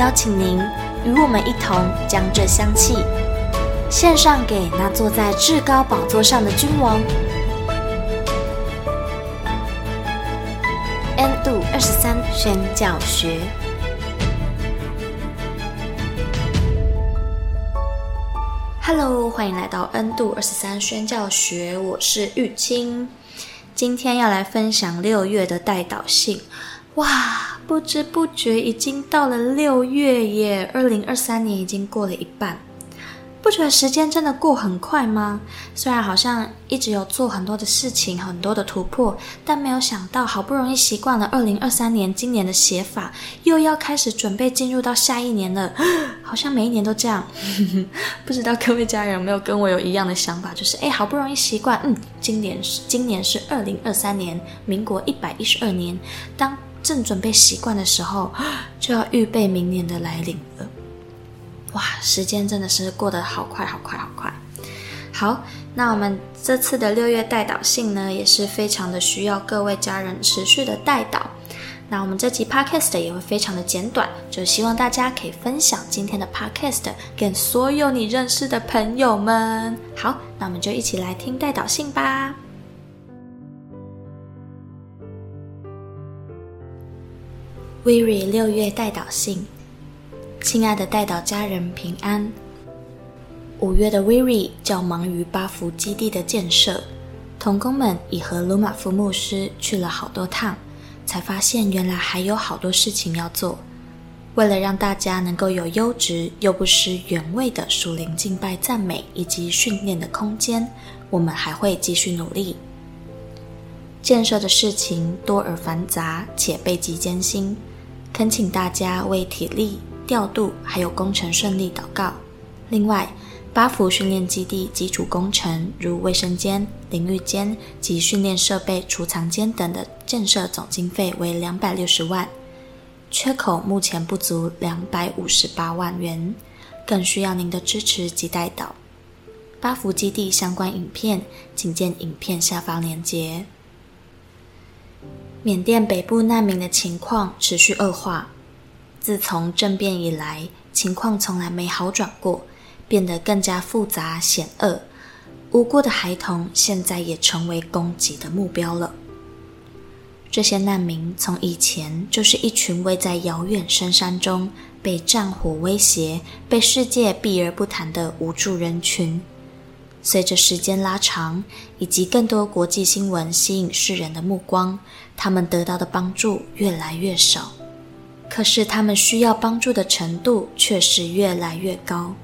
邀请您与我们一同将这香气献上给那坐在至高宝座上的君王。N 度二十三宣教学。Hello，欢迎来到 N 度二十三宣教学，我是玉清。今天要来分享六月的代导信。哇，不知不觉已经到了六月耶！二零二三年已经过了一半。不觉得时间真的过很快吗？虽然好像一直有做很多的事情，很多的突破，但没有想到，好不容易习惯了二零二三年今年的写法，又要开始准备进入到下一年了。好像每一年都这样。不知道各位家人有没有跟我有一样的想法？就是哎，好不容易习惯，嗯，今年是今年是二零二三年，民国一百一十二年。当正准备习惯的时候，就要预备明年的来临了。哇，时间真的是过得好快，好快，好快！好，那我们这次的六月代祷信呢，也是非常的需要各位家人持续的代祷。那我们这集 Podcast 也会非常的简短，就希望大家可以分享今天的 Podcast 给所有你认识的朋友们。好，那我们就一起来听代祷信吧。Weary 六月代祷信。亲爱的代祷家人平安。五月的 Weary 较忙于八福基地的建设，童工们已和鲁马夫牧师去了好多趟，才发现原来还有好多事情要做。为了让大家能够有优质又不失原味的属灵敬拜赞美以及训练的空间，我们还会继续努力。建设的事情多而繁杂，且备极艰辛，恳请大家为体力。调度还有工程顺利祷告。另外，八福训练基地基础工程，如卫生间、淋浴间及训练设备储藏间等的建设总经费为两百六十万，缺口目前不足两百五十八万元，更需要您的支持及代祷。八福基地相关影片，请见影片下方链接。缅甸北部难民的情况持续恶化。自从政变以来，情况从来没好转过，变得更加复杂险恶。无辜的孩童现在也成为攻击的目标了。这些难民从以前就是一群位在遥远深山中，被战火威胁、被世界避而不谈的无助人群。随着时间拉长，以及更多国际新闻吸引世人的目光，他们得到的帮助越来越少。可是他们需要帮助的程度却是越来越高。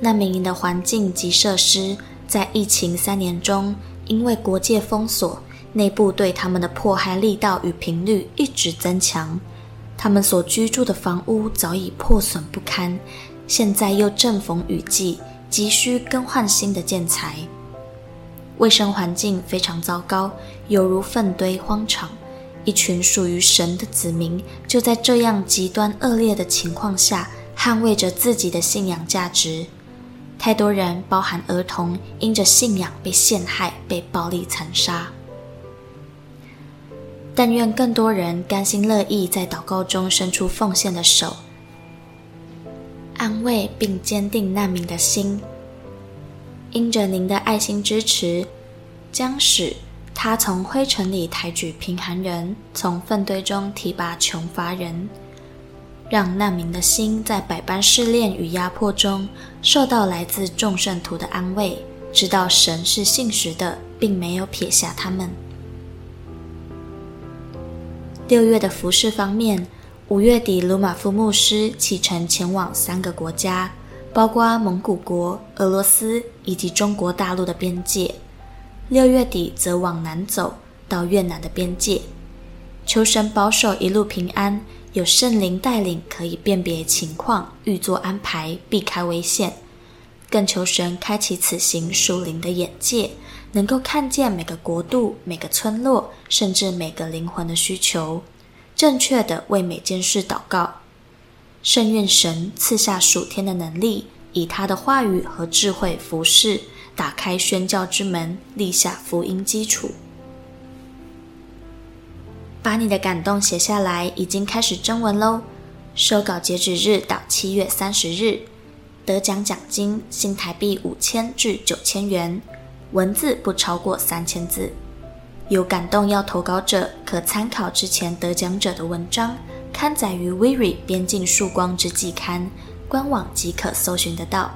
难民营的环境及设施在疫情三年中，因为国界封锁，内部对他们的迫害力道与频率一直增强。他们所居住的房屋早已破损不堪，现在又正逢雨季，急需更换新的建材。卫生环境非常糟糕，犹如粪堆荒场。一群属于神的子民，就在这样极端恶劣的情况下，捍卫着自己的信仰价值。太多人，包含儿童，因着信仰被陷害、被暴力残杀。但愿更多人甘心乐意在祷告中伸出奉献的手，安慰并坚定难民的心。因着您的爱心支持，将使。他从灰尘里抬举贫寒人，从粪堆中提拔穷乏人，让难民的心在百般试炼与压迫中，受到来自众圣徒的安慰，知道神是信实的，并没有撇下他们。六月的服饰方面，五月底鲁玛夫牧师启程前往三个国家，包括蒙古国、俄罗斯以及中国大陆的边界。六月底则往南走，到越南的边界，求神保守一路平安，有圣灵带领，可以辨别情况，预作安排，避开危险。更求神开启此行属灵的眼界，能够看见每个国度、每个村落，甚至每个灵魂的需求，正确地为每件事祷告。圣愿神赐下属天的能力，以他的话语和智慧服侍，打开宣教之门，立下福音基础。把你的感动写下来，已经开始征文喽。收稿截止日到七月三十日，得奖奖金新台币五千至九千元，文字不超过三千字。有感动要投稿者，可参考之前得奖者的文章，刊载于 WIRI 边境曙光之季刊官网即可搜寻得到。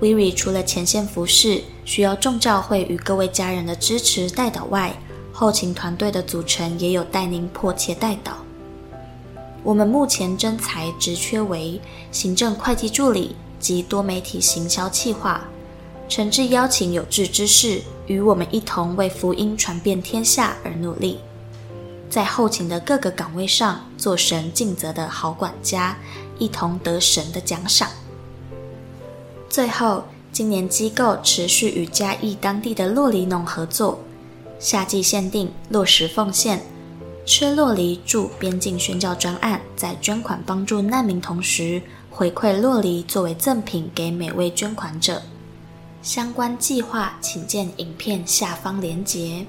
WIRI 除了前线服侍，需要众教会与各位家人的支持带导外，后勤团队的组成也有待您迫切带导。我们目前征才职缺为行政会计助理及多媒体行销企划，诚挚邀请有志之士与我们一同为福音传遍天下而努力，在后勤的各个岗位上做神尽责的好管家，一同得神的奖赏。最后，今年机构持续与嘉义当地的洛梨农合作。夏季限定落实奉献，吃洛梨助边境宣教专案，在捐款帮助难民同时，回馈洛梨作为赠品给每位捐款者。相关计划请见影片下方连结。